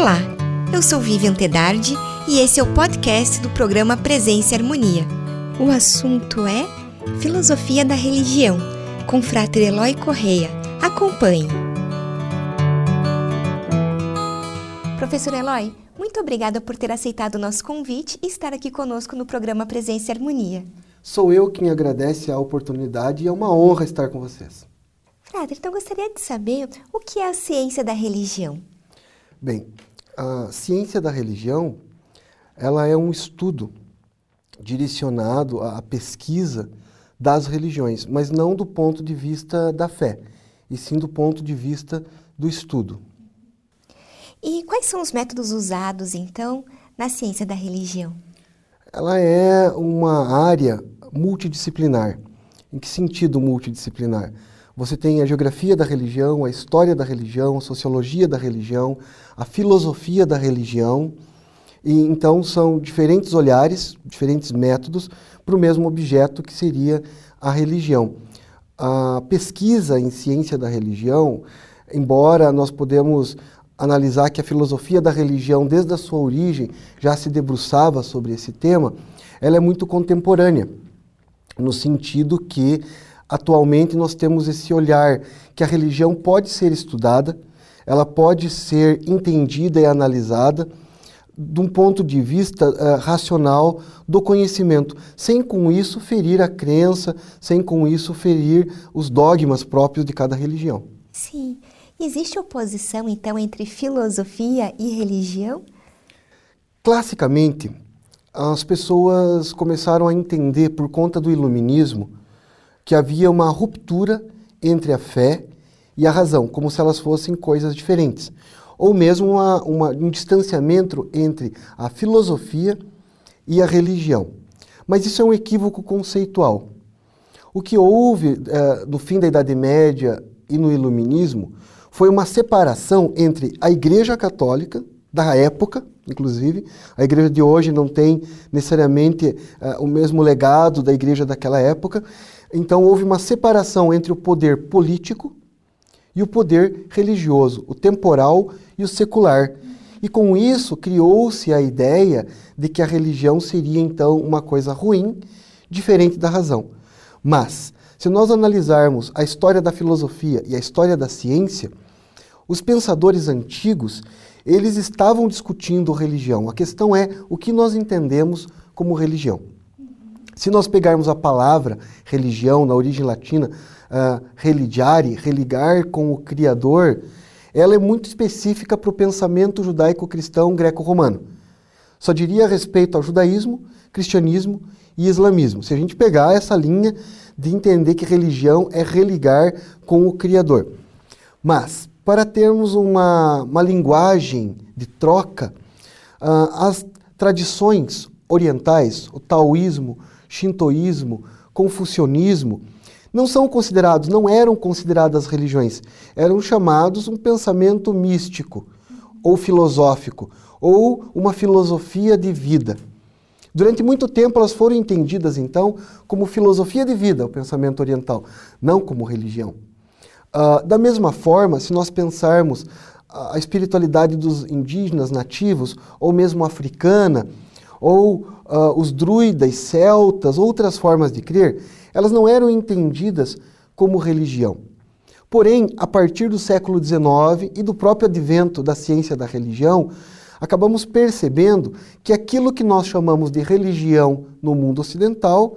Olá, eu sou Vivian Tedardi e esse é o podcast do programa Presença e Harmonia. O assunto é Filosofia da Religião, com Frater Eloy Correia. Acompanhe. Professor Eloy, muito obrigada por ter aceitado o nosso convite e estar aqui conosco no programa Presença e Harmonia. Sou eu quem agradece a oportunidade e é uma honra estar com vocês. Frater, então gostaria de saber o que é a ciência da religião. Bem, a ciência da religião, ela é um estudo direcionado à pesquisa das religiões, mas não do ponto de vista da fé, e sim do ponto de vista do estudo. E quais são os métodos usados, então, na ciência da religião? Ela é uma área multidisciplinar. Em que sentido multidisciplinar? Você tem a geografia da religião, a história da religião, a sociologia da religião, a filosofia da religião. E então são diferentes olhares, diferentes métodos para o mesmo objeto que seria a religião. A pesquisa em ciência da religião, embora nós podemos analisar que a filosofia da religião, desde a sua origem, já se debruçava sobre esse tema, ela é muito contemporânea, no sentido que atualmente nós temos esse olhar que a religião pode ser estudada, ela pode ser entendida e analisada de um ponto de vista uh, racional do conhecimento, sem com isso ferir a crença, sem com isso ferir os dogmas próprios de cada religião. Sim. Existe oposição, então, entre filosofia e religião? Classicamente, as pessoas começaram a entender, por conta do iluminismo, que havia uma ruptura entre a fé e a razão, como se elas fossem coisas diferentes. Ou mesmo uma, uma, um distanciamento entre a filosofia e a religião. Mas isso é um equívoco conceitual. O que houve eh, no fim da Idade Média e no Iluminismo foi uma separação entre a Igreja Católica, da época, inclusive, a igreja de hoje não tem necessariamente uh, o mesmo legado da igreja daquela época, então houve uma separação entre o poder político e o poder religioso, o temporal e o secular. E com isso criou-se a ideia de que a religião seria então uma coisa ruim, diferente da razão. Mas, se nós analisarmos a história da filosofia e a história da ciência, os pensadores antigos, eles estavam discutindo religião. A questão é o que nós entendemos como religião. Se nós pegarmos a palavra religião na origem latina, uh, religiare, religar com o Criador, ela é muito específica para o pensamento judaico-cristão greco-romano. Só diria a respeito ao judaísmo, cristianismo e islamismo. Se a gente pegar essa linha de entender que religião é religar com o Criador. Mas, para termos uma, uma linguagem de troca, uh, as tradições orientais, o taoísmo, shintoísmo, confucionismo, não são considerados, não eram consideradas religiões, eram chamados um pensamento místico ou filosófico, ou uma filosofia de vida. Durante muito tempo elas foram entendidas então como filosofia de vida, o pensamento oriental, não como religião. Uh, da mesma forma, se nós pensarmos a espiritualidade dos indígenas nativos, ou mesmo africana, ou uh, os druidas, celtas, outras formas de crer, elas não eram entendidas como religião. Porém, a partir do século XIX e do próprio advento da ciência da religião, acabamos percebendo que aquilo que nós chamamos de religião no mundo ocidental,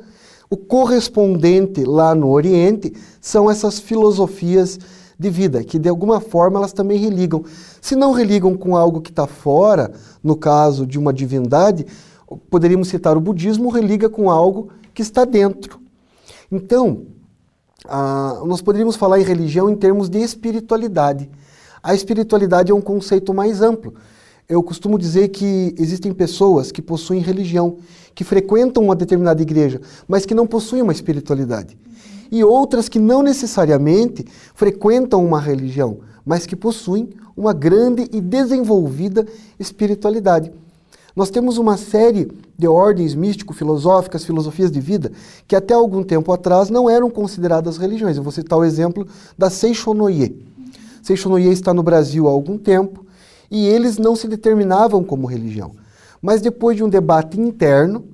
o correspondente lá no Oriente, são essas filosofias de vida, que de alguma forma elas também religam. Se não religam com algo que está fora, no caso de uma divindade, poderíamos citar o budismo, religa com algo que está dentro. Então, ah, nós poderíamos falar em religião em termos de espiritualidade. A espiritualidade é um conceito mais amplo. Eu costumo dizer que existem pessoas que possuem religião, que frequentam uma determinada igreja, mas que não possuem uma espiritualidade. E outras que não necessariamente frequentam uma religião, mas que possuem uma grande e desenvolvida espiritualidade. Nós temos uma série de ordens místico-filosóficas, filosofias de vida, que até algum tempo atrás não eram consideradas religiões. Eu vou citar o exemplo da Seixonoye. Seixonoye está no Brasil há algum tempo e eles não se determinavam como religião. Mas depois de um debate interno,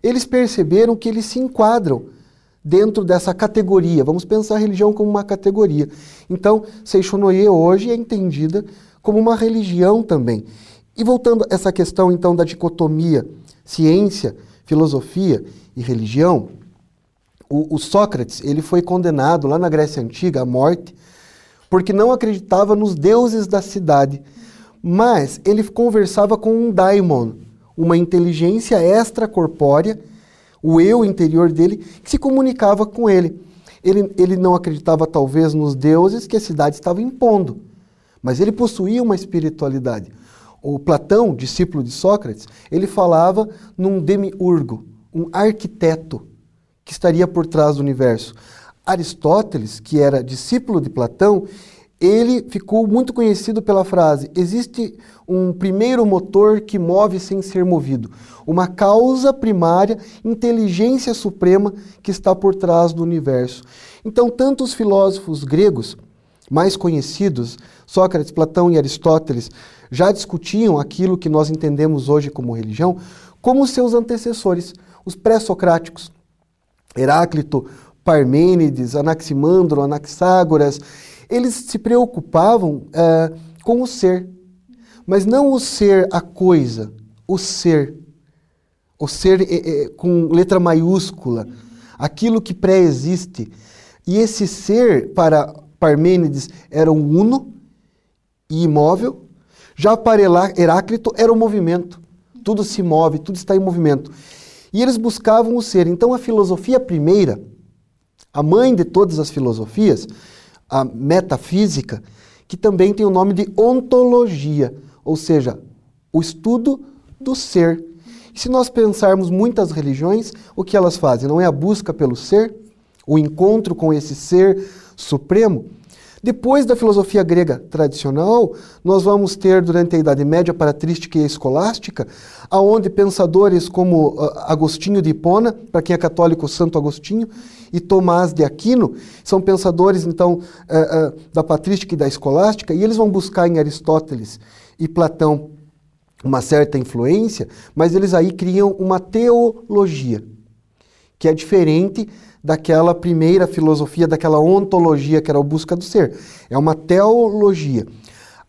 eles perceberam que eles se enquadram dentro dessa categoria. Vamos pensar a religião como uma categoria. Então, Seixonoye hoje é entendida como uma religião também. E voltando a essa questão então da dicotomia ciência, filosofia e religião, o, o, Sócrates ele foi condenado lá na Grécia Antiga à morte porque não acreditava nos deuses da cidade, mas ele conversava com um daimon, uma inteligência extracorpórea, o eu interior dele, que se comunicava com ele. Ele, ele não acreditava talvez nos deuses que a cidade estava impondo, mas ele possuía uma espiritualidade. O Platão, discípulo de Sócrates, ele falava num demiurgo, um arquiteto que estaria por trás do universo. Aristóteles, que era discípulo de Platão, ele ficou muito conhecido pela frase: existe um primeiro motor que move sem ser movido, uma causa primária, inteligência suprema que está por trás do universo. Então, tanto os filósofos gregos mais conhecidos, Sócrates, Platão e Aristóteles, já discutiam aquilo que nós entendemos hoje como religião, como seus antecessores, os pré-socráticos. Heráclito, Parmênides, Anaximandro, Anaxágoras, eles se preocupavam é, com o ser, mas não o ser a coisa, o ser. O ser é, é, com letra maiúscula, aquilo que pré-existe. E esse ser, para Parmênides, era um uno e imóvel, já para Heráclito era o movimento. Tudo se move, tudo está em movimento. E eles buscavam o ser. Então a filosofia primeira, a mãe de todas as filosofias, a metafísica, que também tem o nome de ontologia, ou seja, o estudo do ser. E se nós pensarmos muitas religiões, o que elas fazem? Não é a busca pelo ser, o encontro com esse ser supremo? Depois da filosofia grega tradicional, nós vamos ter, durante a Idade Média, patrística e escolástica, aonde pensadores como uh, Agostinho de Hipona, para quem é católico, Santo Agostinho, e Tomás de Aquino, são pensadores, então, uh, uh, da patrística e da escolástica, e eles vão buscar em Aristóteles e Platão uma certa influência, mas eles aí criam uma teologia, que é diferente daquela primeira filosofia, daquela ontologia que era a busca do ser. É uma teologia.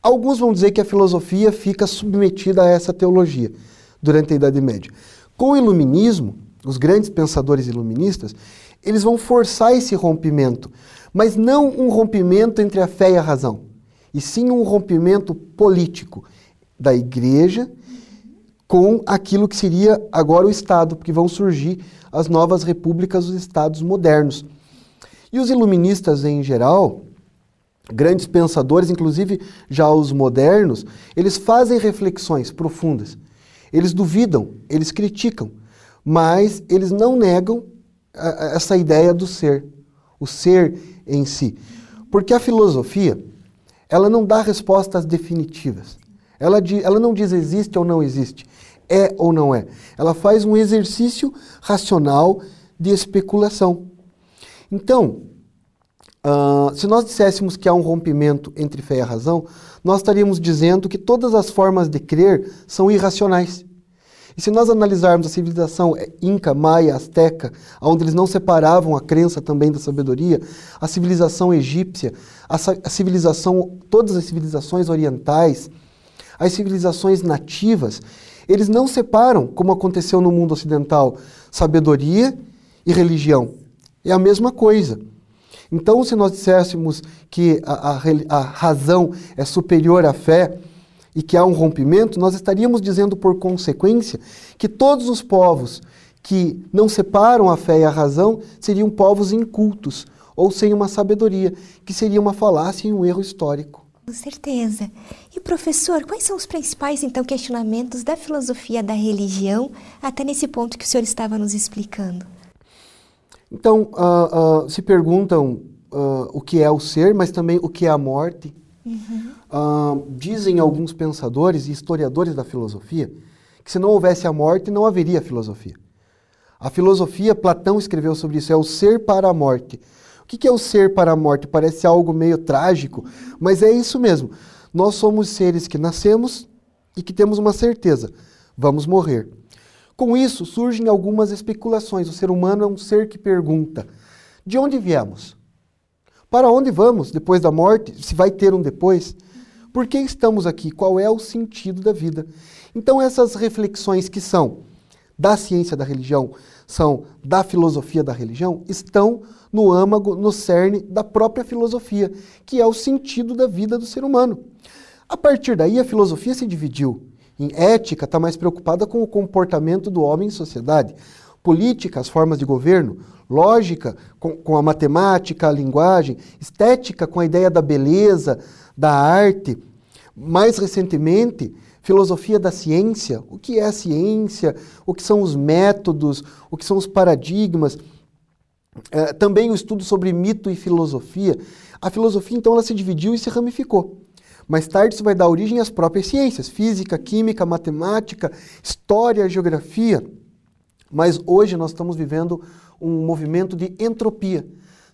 Alguns vão dizer que a filosofia fica submetida a essa teologia durante a Idade Média. Com o iluminismo, os grandes pensadores iluministas, eles vão forçar esse rompimento, mas não um rompimento entre a fé e a razão, e sim um rompimento político da igreja com aquilo que seria agora o Estado, porque vão surgir as novas repúblicas, os Estados modernos. E os iluministas em geral, grandes pensadores, inclusive já os modernos, eles fazem reflexões profundas. Eles duvidam, eles criticam, mas eles não negam essa ideia do ser, o ser em si. Porque a filosofia, ela não dá respostas definitivas. Ela, ela não diz existe ou não existe é ou não é. Ela faz um exercício racional de especulação. Então, uh, se nós disséssemos que há um rompimento entre fé e razão, nós estaríamos dizendo que todas as formas de crer são irracionais. E se nós analisarmos a civilização inca, maia, asteca, onde eles não separavam a crença também da sabedoria, a civilização egípcia, a civilização, todas as civilizações orientais, as civilizações nativas, eles não separam, como aconteceu no mundo ocidental, sabedoria e religião. É a mesma coisa. Então, se nós disséssemos que a, a, a razão é superior à fé e que há um rompimento, nós estaríamos dizendo, por consequência, que todos os povos que não separam a fé e a razão seriam povos incultos ou sem uma sabedoria, que seria uma falácia e um erro histórico. Com certeza. E professor, quais são os principais então questionamentos da filosofia da religião até nesse ponto que o senhor estava nos explicando? Então, uh, uh, se perguntam uh, o que é o ser, mas também o que é a morte. Uhum. dizem alguns pensadores e historiadores da filosofia que se não houvesse a morte, não haveria filosofia. A filosofia, Platão escreveu sobre isso, é o ser para a morte. O que é o ser para a morte? Parece algo meio trágico, mas é isso mesmo. Nós somos seres que nascemos e que temos uma certeza: vamos morrer. Com isso, surgem algumas especulações. O ser humano é um ser que pergunta: de onde viemos? Para onde vamos depois da morte? Se vai ter um depois? Por que estamos aqui? Qual é o sentido da vida? Então, essas reflexões que são da ciência da religião, são da filosofia da religião, estão no âmago, no cerne da própria filosofia, que é o sentido da vida do ser humano. A partir daí, a filosofia se dividiu. Em ética, está mais preocupada com o comportamento do homem em sociedade. Política, as formas de governo. Lógica, com, com a matemática, a linguagem. Estética, com a ideia da beleza, da arte. Mais recentemente, filosofia da ciência, o que é a ciência, o que são os métodos, o que são os paradigmas, é, também o estudo sobre mito e filosofia. A filosofia, então, ela se dividiu e se ramificou. Mais tarde, isso vai dar origem às próprias ciências, física, química, matemática, história, geografia. Mas hoje nós estamos vivendo um movimento de entropia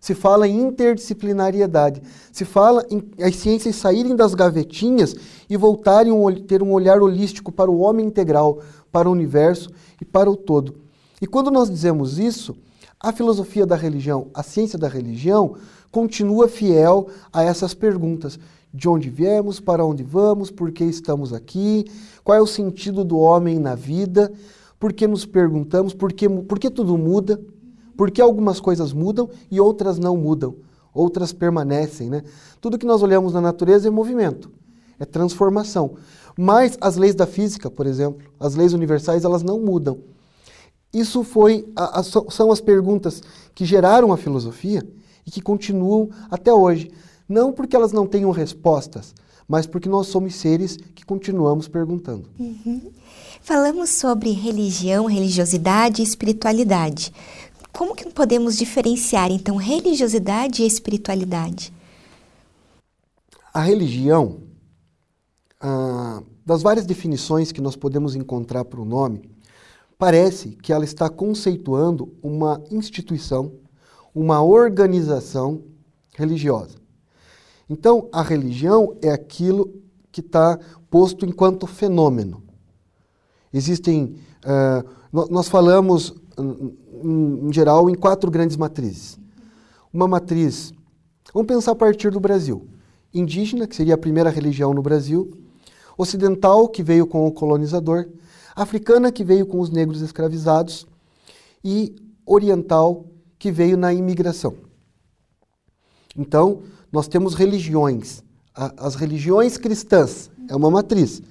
se fala em interdisciplinariedade, se fala em as ciências saírem das gavetinhas e voltarem a ter um olhar holístico para o homem integral, para o universo e para o todo. E quando nós dizemos isso, a filosofia da religião, a ciência da religião, continua fiel a essas perguntas. De onde viemos, para onde vamos, por que estamos aqui, qual é o sentido do homem na vida, por que nos perguntamos, por que, por que tudo muda, porque algumas coisas mudam e outras não mudam, outras permanecem. Né? Tudo que nós olhamos na natureza é movimento, é transformação. Mas as leis da física, por exemplo, as leis universais, elas não mudam. Isso foi a, a, são as perguntas que geraram a filosofia e que continuam até hoje. Não porque elas não tenham respostas, mas porque nós somos seres que continuamos perguntando. Uhum. Falamos sobre religião, religiosidade e espiritualidade. Como que podemos diferenciar então religiosidade e espiritualidade? A religião, ah, das várias definições que nós podemos encontrar para o nome, parece que ela está conceituando uma instituição, uma organização religiosa. Então, a religião é aquilo que está posto enquanto fenômeno. Existem. Uh, nós falamos em, em geral, em quatro grandes matrizes. Uma matriz, vamos pensar a partir do Brasil. Indígena, que seria a primeira religião no Brasil. Ocidental, que veio com o colonizador. Africana, que veio com os negros escravizados. E oriental, que veio na imigração. Então, nós temos religiões. As religiões cristãs é uma matriz.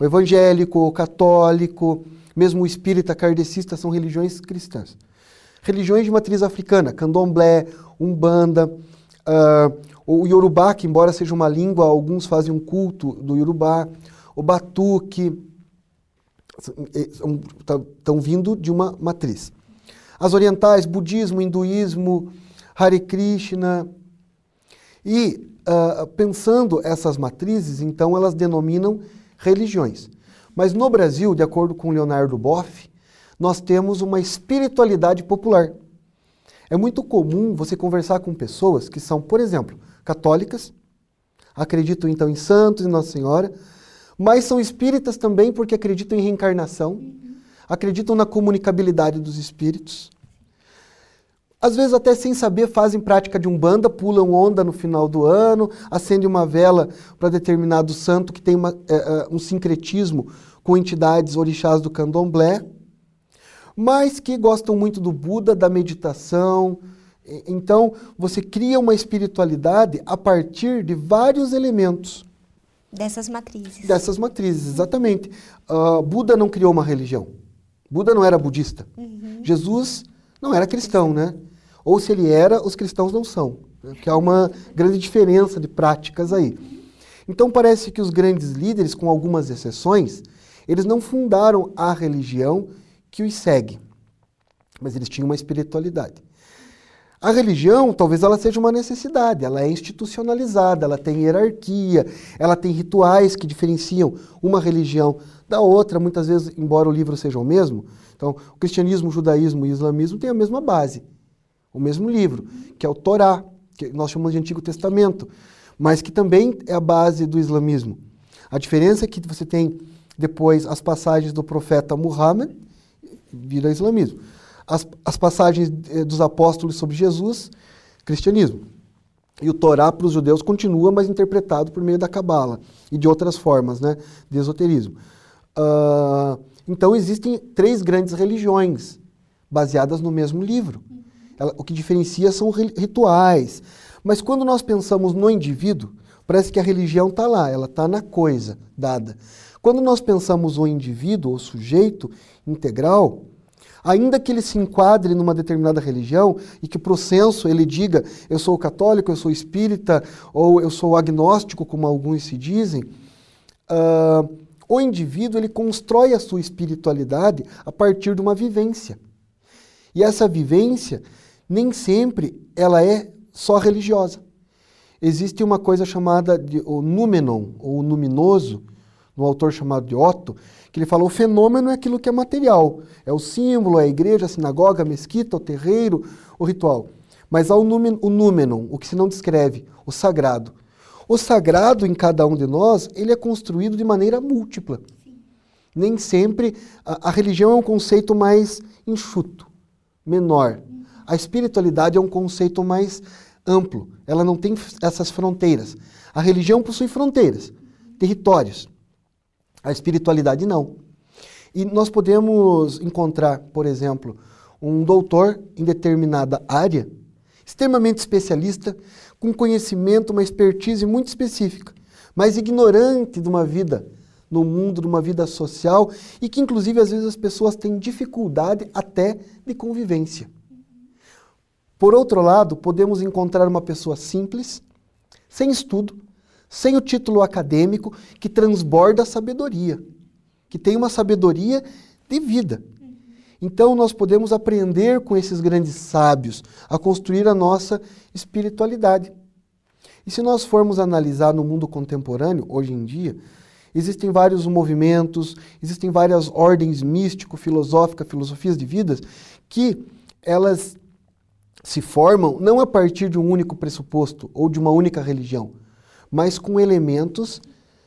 O evangélico, o católico, mesmo o espírita kardecista são religiões cristãs. Religiões de matriz africana, candomblé, umbanda, uh, o yorubá, que embora seja uma língua, alguns fazem um culto do yorubá, o batuque, estão vindo de uma matriz. As orientais, budismo, hinduísmo, Hare Krishna. E uh, pensando essas matrizes, então elas denominam religiões. Mas no Brasil, de acordo com Leonardo Boff, nós temos uma espiritualidade popular. É muito comum você conversar com pessoas que são, por exemplo, católicas, acreditam então em santos e Nossa Senhora, mas são espíritas também porque acreditam em reencarnação, acreditam na comunicabilidade dos espíritos. Às vezes, até sem saber, fazem prática de umbanda, pulam onda no final do ano, acendem uma vela para determinado santo que tem uma, é, é, um sincretismo com entidades orixás do candomblé, mas que gostam muito do Buda, da meditação. Então, você cria uma espiritualidade a partir de vários elementos. Dessas matrizes. Dessas matrizes, exatamente. Uh, Buda não criou uma religião. Buda não era budista. Uhum. Jesus não era cristão, né? Ou se ele era, os cristãos não são. Né? Que há uma grande diferença de práticas aí. Então parece que os grandes líderes, com algumas exceções, eles não fundaram a religião que os segue, mas eles tinham uma espiritualidade. A religião, talvez ela seja uma necessidade, ela é institucionalizada, ela tem hierarquia, ela tem rituais que diferenciam uma religião da outra, muitas vezes, embora o livro seja o mesmo. Então, o cristianismo, o judaísmo e o islamismo têm a mesma base o mesmo livro, que é o Torá, que nós chamamos de Antigo Testamento. mas que também é a base do islamismo. A diferença é que você tem depois as passagens do profeta Muhammad, vira islamismo. As, as passagens eh, dos apóstolos sobre Jesus, cristianismo. E o Torá para os judeus continua, mas interpretado por meio da Cabala e de outras formas né, de esoterismo. Uh, então existem três grandes religiões baseadas no mesmo livro. Ela, o que diferencia são rituais. Mas quando nós pensamos no indivíduo, parece que a religião está lá, ela está na coisa dada. Quando nós pensamos o indivíduo, o sujeito integral, ainda que ele se enquadre numa determinada religião e que para o censo ele diga eu sou católico, eu sou espírita ou eu sou agnóstico, como alguns se dizem, uh, o indivíduo ele constrói a sua espiritualidade a partir de uma vivência. E essa vivência nem sempre ela é só religiosa. Existe uma coisa chamada de o númenon, ou o luminoso, no autor chamado de Otto, que ele fala o fenômeno é aquilo que é material, é o símbolo, é a igreja, a sinagoga, a mesquita, o terreiro, o ritual. Mas há o, numen, o númenon, o que se não descreve, o sagrado. O sagrado em cada um de nós, ele é construído de maneira múltipla. Nem sempre a, a, religião é um conceito mais enxuto, menor. A espiritualidade é um conceito mais amplo. Ela não tem essas fronteiras. A religião possui fronteiras, territórios. A espiritualidade não. E nós podemos encontrar, por exemplo, um doutor em determinada área, extremamente especialista, com conhecimento, uma expertise muito específica, mas ignorante de uma vida no mundo, de uma vida social, e que inclusive às vezes as pessoas têm dificuldade até de convivência. Por outro lado, podemos encontrar uma pessoa simples, sem estudo, sem o título acadêmico, que transborda a sabedoria, que tem uma sabedoria de vida. Então, nós podemos aprender com esses grandes sábios a construir a nossa espiritualidade. E se nós formos analisar no mundo contemporâneo, hoje em dia, existem vários movimentos, existem várias ordens místico-filosóficas, filosofias de vidas, que elas se formam não a partir de um único pressuposto ou de uma única religião, mas com elementos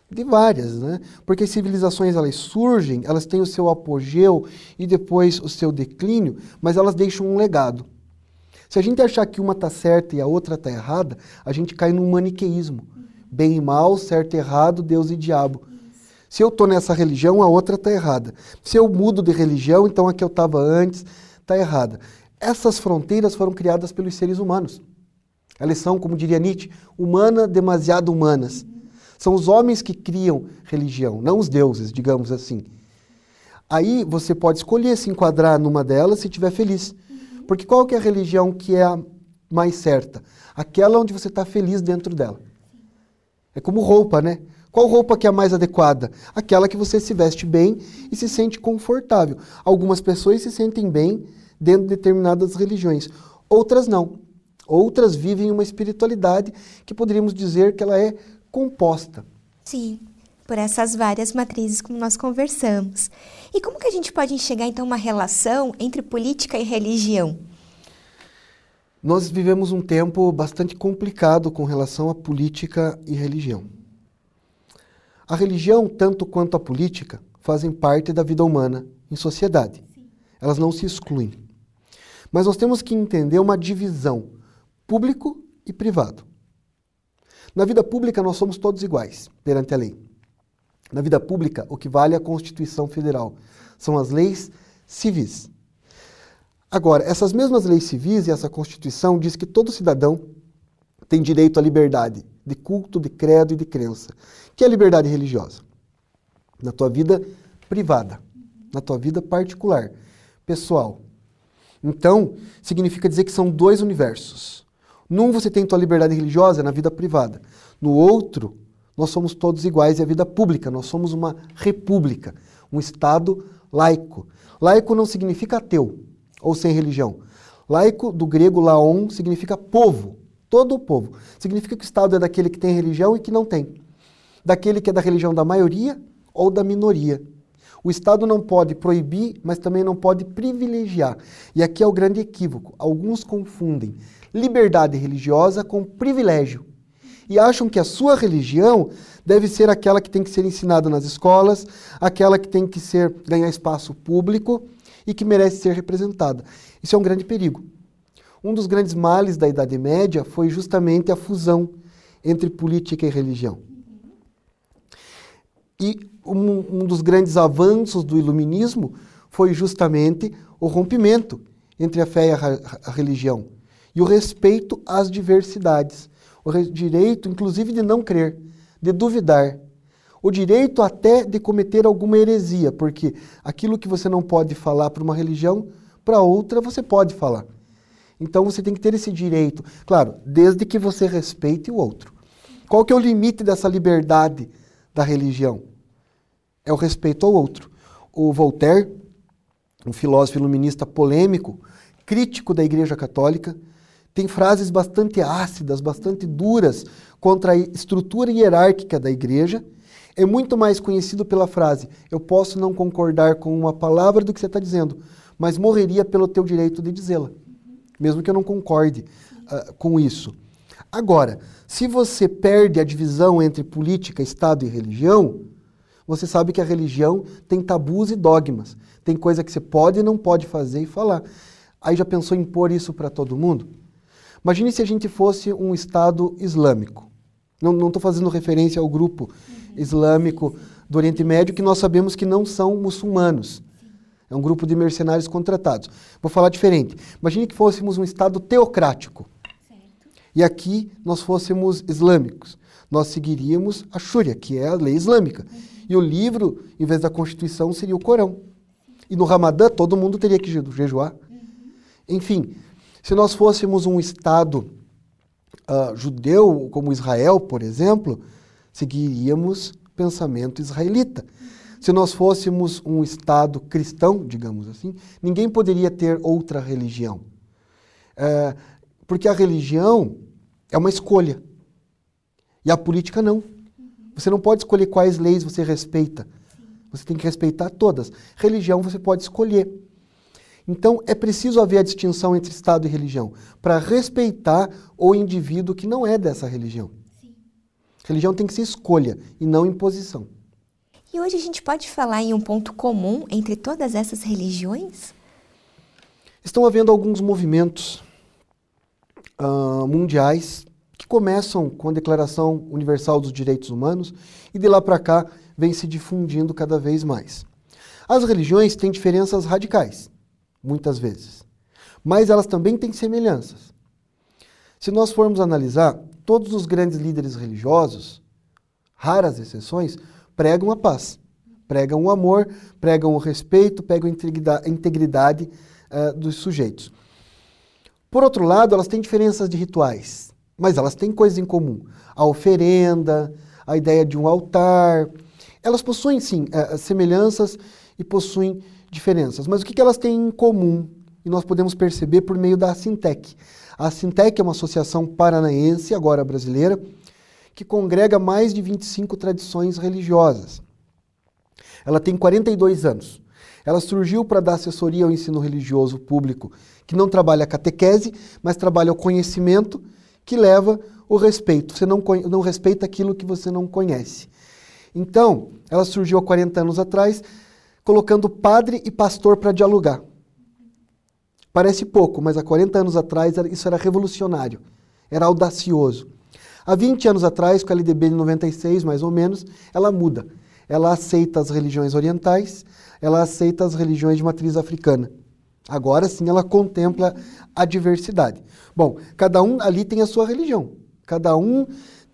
de várias, né? Porque civilizações elas surgem, elas têm o seu apogeu e depois o seu declínio, mas elas deixam um legado. Se a gente achar que uma está certa e a outra está errada, a gente cai num maniqueísmo. Bem e mal, certo e errado, Deus e diabo. Se eu estou nessa religião, a outra está errada. Se eu mudo de religião, então a que eu estava antes está errada. Essas fronteiras foram criadas pelos seres humanos. Elas são, como diria Nietzsche, humana demasiado humanas. São os homens que criam religião, não os deuses, digamos assim. Aí você pode escolher se enquadrar numa delas se estiver feliz. Porque qual que é a religião que é a mais certa? Aquela onde você está feliz dentro dela. É como roupa, né? Qual roupa que é a mais adequada? Aquela que você se veste bem e se sente confortável. Algumas pessoas se sentem bem dentro de determinadas religiões, outras não. Outras vivem uma espiritualidade que poderíamos dizer que ela é composta. Sim, por essas várias matrizes como nós conversamos. E como que a gente pode enxergar então uma relação entre política e religião? Nós vivemos um tempo bastante complicado com relação à política e religião. A religião, tanto quanto a política, fazem parte da vida humana em sociedade. Elas não se excluem. Mas nós temos que entender uma divisão público e privado. Na vida pública, nós somos todos iguais perante a lei. Na vida pública, o que vale é a Constituição Federal. São as leis civis. Agora, essas mesmas leis civis e essa Constituição diz que todo cidadão tem direito à liberdade de culto, de credo e de crença, que é a liberdade religiosa. Na tua vida privada, na tua vida particular, pessoal. Então, significa dizer que são dois universos. Num você tem tua liberdade religiosa na vida privada. No outro, nós somos todos iguais e a vida pública. Nós somos uma república, um Estado laico. Laico não significa ateu ou sem religião. Laico, do grego laon, significa povo, todo o povo. Significa que o Estado é daquele que tem religião e que não tem. Daquele que é da religião da maioria ou da minoria. O Estado não pode proibir, mas também não pode privilegiar. E aqui é o grande equívoco. Alguns confundem liberdade religiosa com privilégio. e acham que a sua religião deve ser aquela que tem que ser ensinada nas escolas, aquela que tem que ser ganhar espaço público e que merece ser representada. Isso é um grande perigo. Um dos grandes males da Idade Média foi justamente a fusão entre política e religião. E um, um dos grandes avanços do iluminismo foi justamente o rompimento entre a fé e a, a religião e o respeito às diversidades, o direito, inclusive, de não crer, de duvidar, o direito até de cometer alguma heresia, porque aquilo que você não pode falar para uma religião, para outra você pode falar. Então você tem que ter esse direito, claro, desde que você respeite o outro. Qual que é o limite dessa liberdade da religião? É o respeito ao outro. O Voltaire, um filósofo iluminista polêmico, crítico da Igreja Católica, tem frases bastante ácidas, bastante duras contra a estrutura hierárquica da igreja é muito mais conhecido pela frase: Eu posso não concordar com uma palavra do que você está dizendo, mas morreria pelo teu direito de dizê-la, mesmo que eu não concorde uh, com isso. Agora, se você perde a divisão entre política, Estado e religião, você sabe que a religião tem tabus e dogmas. Tem coisa que você pode e não pode fazer e falar. Aí já pensou em impor isso para todo mundo? Imagine se a gente fosse um Estado islâmico. Não estou fazendo referência ao grupo islâmico do Oriente Médio que nós sabemos que não são muçulmanos. É um grupo de mercenários contratados. Vou falar diferente. Imagine que fôssemos um Estado teocrático. E aqui nós fôssemos islâmicos. Nós seguiríamos a Sharia, que é a lei islâmica. E o livro, em vez da Constituição, seria o Corão. E no Ramadã, todo mundo teria que jejuar. Enfim, se nós fôssemos um Estado uh, judeu, como Israel, por exemplo, seguiríamos pensamento israelita. Se nós fôssemos um Estado cristão, digamos assim, ninguém poderia ter outra religião. É, porque a religião é uma escolha. E a política não. Você não pode escolher quais leis você respeita. Você tem que respeitar todas. Religião você pode escolher. Então é preciso haver a distinção entre Estado e religião para respeitar o indivíduo que não é dessa religião. Religião tem que ser escolha e não imposição. E hoje a gente pode falar em um ponto comum entre todas essas religiões? Estão havendo alguns movimentos uh, mundiais que começam com a Declaração Universal dos Direitos Humanos e de lá para cá vem se difundindo cada vez mais. As religiões têm diferenças radicais, muitas vezes, mas elas também têm semelhanças. Se nós formos analisar, todos os grandes líderes religiosos, raras exceções, pregam a paz, pregam o amor, pregam o respeito, pregam a integridade uh, dos sujeitos. Por outro lado, elas têm diferenças de rituais, mas elas têm coisas em comum. A oferenda, a ideia de um altar. Elas possuem, sim, uh, semelhanças e possuem diferenças. Mas o que elas têm em comum? E nós podemos perceber por meio da Sintec. A Sintec é uma associação paranaense, agora brasileira, que congrega mais de 25 tradições religiosas. Ela tem 42 anos. Ela surgiu para dar assessoria ao ensino religioso público, que não trabalha a catequese, mas trabalha o conhecimento, que leva o respeito. Você não, não respeita aquilo que você não conhece. Então, ela surgiu há 40 anos atrás, colocando padre e pastor para dialogar. Parece pouco, mas há 40 anos atrás isso era revolucionário, era audacioso. Há 20 anos atrás, com a LDB de 96, mais ou menos, ela muda. Ela aceita as religiões orientais, ela aceita as religiões de matriz africana. Agora sim ela contempla a diversidade. Bom, cada um ali tem a sua religião. Cada um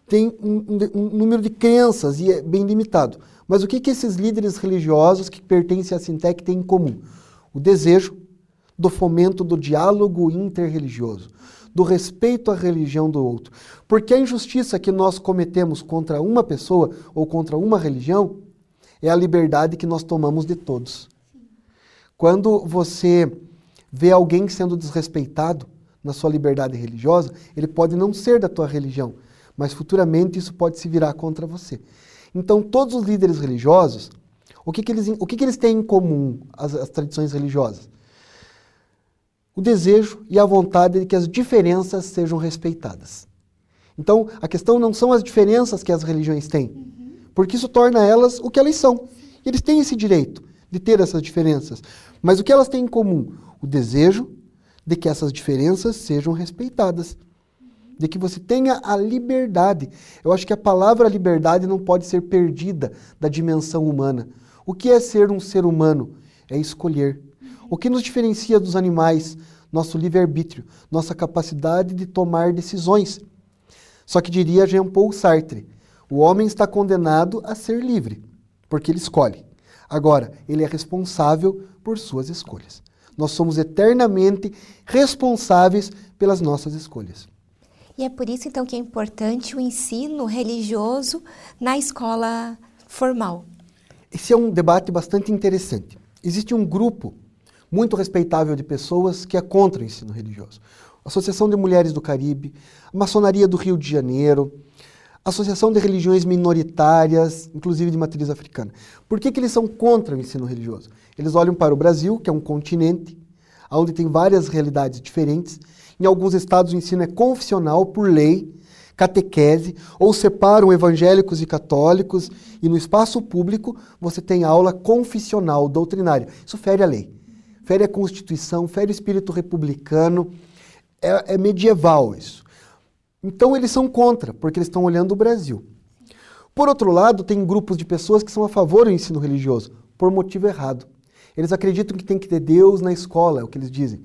tem um, um, um número de crenças e é bem limitado. Mas o que, que esses líderes religiosos que pertencem à Sintec têm em comum? O desejo do fomento do diálogo interreligioso, do respeito à religião do outro. Porque a injustiça que nós cometemos contra uma pessoa ou contra uma religião é a liberdade que nós tomamos de todos. Quando você vê alguém sendo desrespeitado na sua liberdade religiosa, ele pode não ser da tua religião, mas futuramente isso pode se virar contra você. Então, todos os líderes religiosos, o que, que eles, o que, que eles têm em comum, as, as tradições religiosas? o desejo e a vontade de que as diferenças sejam respeitadas. Então, a questão não são as diferenças que as religiões têm, porque isso torna elas o que elas são. Eles têm esse direito de ter essas diferenças. Mas o que elas têm em comum? O desejo de que essas diferenças sejam respeitadas. De que você tenha a liberdade. Eu acho que a palavra liberdade não pode ser perdida da dimensão humana. O que é ser um ser humano? É escolher. O que nos diferencia dos animais? Nosso livre-arbítrio, nossa capacidade de tomar decisões. Só que diria Jean Paul Sartre: o homem está condenado a ser livre, porque ele escolhe. Agora, ele é responsável por suas escolhas. Nós somos eternamente responsáveis pelas nossas escolhas. E é por isso então que é importante o ensino religioso na escola formal. Esse é um debate bastante interessante. Existe um grupo muito respeitável de pessoas que é contra o ensino religioso. A Associação de Mulheres do Caribe, a Maçonaria do Rio de Janeiro, Associação de Religiões Minoritárias, inclusive de matriz africana. Por que, que eles são contra o ensino religioso? Eles olham para o Brasil, que é um continente, onde tem várias realidades diferentes. Em alguns estados o ensino é confessional, por lei, catequese, ou separam evangélicos e católicos, e no espaço público você tem aula confessional, doutrinária. Isso fere a lei, fere a Constituição, fere o espírito republicano, é, é medieval isso. Então eles são contra, porque eles estão olhando o Brasil. Por outro lado, tem grupos de pessoas que são a favor do ensino religioso, por motivo errado. Eles acreditam que tem que ter Deus na escola, é o que eles dizem.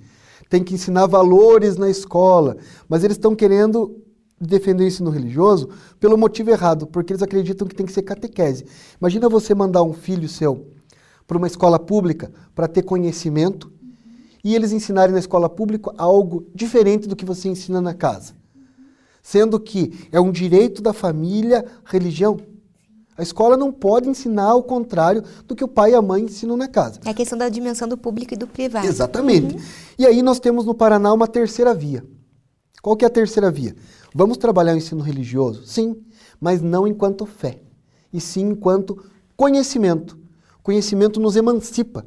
Tem que ensinar valores na escola, mas eles estão querendo defender o ensino religioso pelo motivo errado, porque eles acreditam que tem que ser catequese. Imagina você mandar um filho seu para uma escola pública para ter conhecimento e eles ensinarem na escola pública algo diferente do que você ensina na casa. Sendo que é um direito da família religião. A escola não pode ensinar o contrário do que o pai e a mãe ensinam na casa. É a questão da dimensão do público e do privado. Exatamente. Uhum. E aí nós temos no Paraná uma terceira via. Qual que é a terceira via? Vamos trabalhar o ensino religioso? Sim, mas não enquanto fé, e sim enquanto conhecimento. Conhecimento nos emancipa.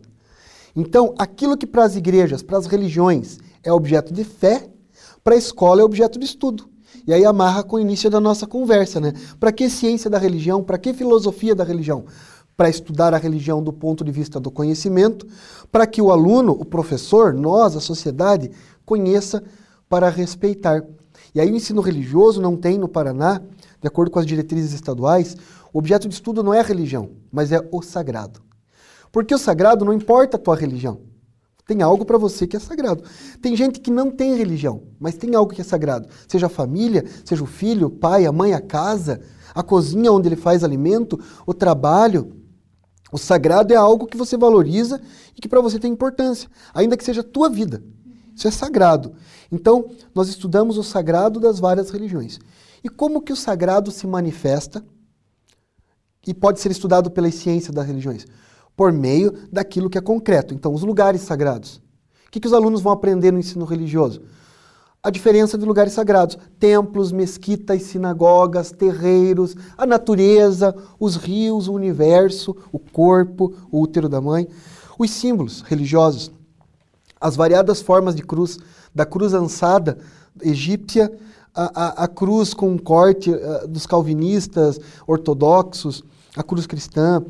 Então, aquilo que para as igrejas, para as religiões, é objeto de fé, para a escola é objeto de estudo. E aí amarra com o início da nossa conversa, né? Para que ciência da religião? Para que filosofia da religião? Para estudar a religião do ponto de vista do conhecimento, para que o aluno, o professor, nós, a sociedade, conheça para respeitar. E aí o ensino religioso não tem no Paraná, de acordo com as diretrizes estaduais, o objeto de estudo não é a religião, mas é o sagrado. Porque o sagrado não importa a tua religião. Tem algo para você que é sagrado. Tem gente que não tem religião, mas tem algo que é sagrado. Seja a família, seja o filho, o pai, a mãe, a casa, a cozinha onde ele faz alimento, o trabalho. O sagrado é algo que você valoriza e que para você tem importância, ainda que seja a tua vida. Isso é sagrado. Então, nós estudamos o sagrado das várias religiões. E como que o sagrado se manifesta e pode ser estudado pelas ciências das religiões? Por meio daquilo que é concreto. Então, os lugares sagrados. O que, que os alunos vão aprender no ensino religioso? A diferença de lugares sagrados: templos, mesquitas, sinagogas, terreiros, a natureza, os rios, o universo, o corpo, o útero da mãe, os símbolos religiosos, as variadas formas de cruz, da cruz ansada egípcia, a, a, a cruz com corte uh, dos calvinistas ortodoxos, a cruz cristã,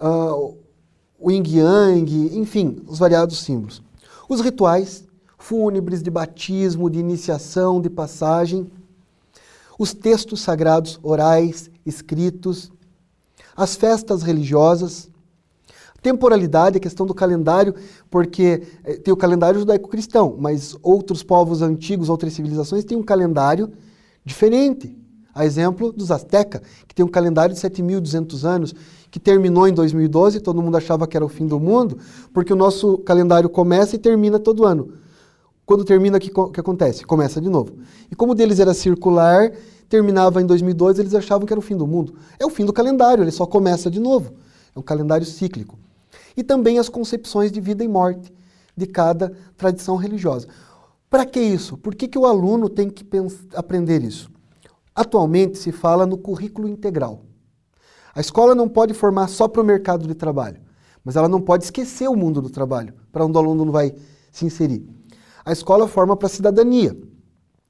uh, o yin yang, enfim, os variados símbolos. Os rituais fúnebres de batismo, de iniciação, de passagem, os textos sagrados orais, escritos, as festas religiosas, temporalidade, a questão do calendário, porque eh, tem o calendário judaico-cristão, mas outros povos antigos, outras civilizações têm um calendário diferente. A exemplo dos Azteca, que tem um calendário de 7.200 anos, que terminou em 2012, todo mundo achava que era o fim do mundo, porque o nosso calendário começa e termina todo ano. Quando termina, o que, que acontece? Começa de novo. E como o deles era circular, terminava em 2012, eles achavam que era o fim do mundo. É o fim do calendário, ele só começa de novo. É um calendário cíclico. E também as concepções de vida e morte de cada tradição religiosa. Para que isso? Por que, que o aluno tem que aprender isso? Atualmente se fala no currículo integral. A escola não pode formar só para o mercado de trabalho, mas ela não pode esquecer o mundo do trabalho, para onde o aluno não vai se inserir. A escola forma para a cidadania,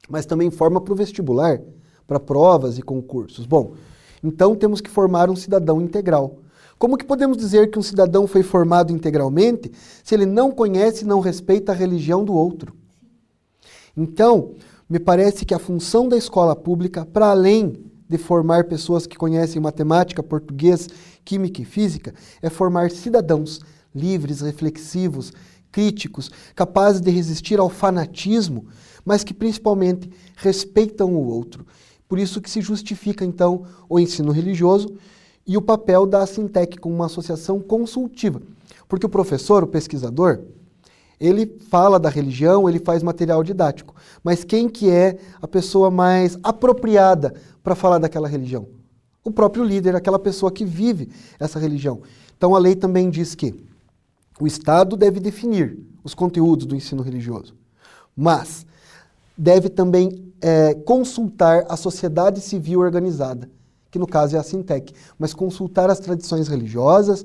mas também forma para o vestibular, para provas e concursos. Bom, então temos que formar um cidadão integral. Como que podemos dizer que um cidadão foi formado integralmente se ele não conhece e não respeita a religião do outro? Então, me parece que a função da escola pública, para além de formar pessoas que conhecem matemática, português, química e física, é formar cidadãos livres, reflexivos, críticos, capazes de resistir ao fanatismo, mas que principalmente respeitam o outro. Por isso que se justifica então o ensino religioso e o papel da Sintec como uma associação consultiva. Porque o professor, o pesquisador, ele fala da religião, ele faz material didático, mas quem que é a pessoa mais apropriada para falar daquela religião? O próprio líder, aquela pessoa que vive essa religião. Então a lei também diz que o Estado deve definir os conteúdos do ensino religioso, mas deve também é, consultar a sociedade civil organizada, que no caso é a Sintec, mas consultar as tradições religiosas,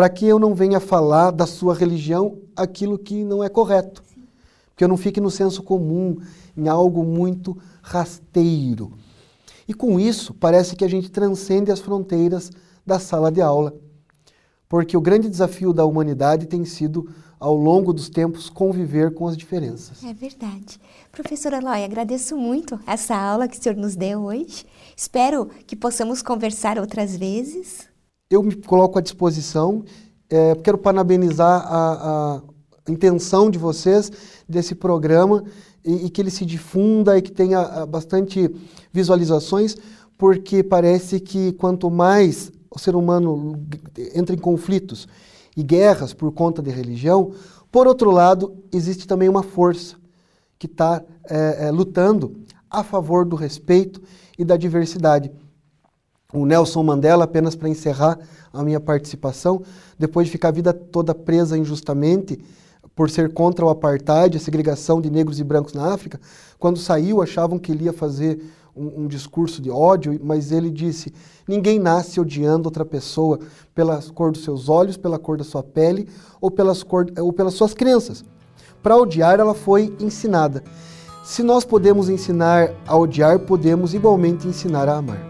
para que eu não venha falar da sua religião aquilo que não é correto. Que eu não fique no senso comum, em algo muito rasteiro. E com isso, parece que a gente transcende as fronteiras da sala de aula porque o grande desafio da humanidade tem sido, ao longo dos tempos, conviver com as diferenças. É verdade. Professora Eloy, agradeço muito essa aula que o senhor nos deu hoje. Espero que possamos conversar outras vezes. Eu me coloco à disposição. É, quero parabenizar a, a, intenção de vocês desse programa e, e, que ele se difunda e que tenha bastante visualizações, porque parece que quanto mais o ser humano entra em conflitos e guerras por conta de religião, por outro lado, existe também uma força que está é, é, lutando a favor do respeito e da diversidade. O Nelson Mandela, apenas para encerrar a minha participação, depois de ficar a vida toda presa injustamente por ser contra o apartheid, a segregação de negros e brancos na África, quando saiu achavam que ele ia fazer um, um, discurso de ódio, mas ele disse: ninguém nasce odiando outra pessoa pela cor dos seus olhos, pela cor da sua pele ou pelas, cor, ou pelas suas crenças. Para odiar, ela foi ensinada. Se nós podemos ensinar a odiar, podemos igualmente ensinar a amar.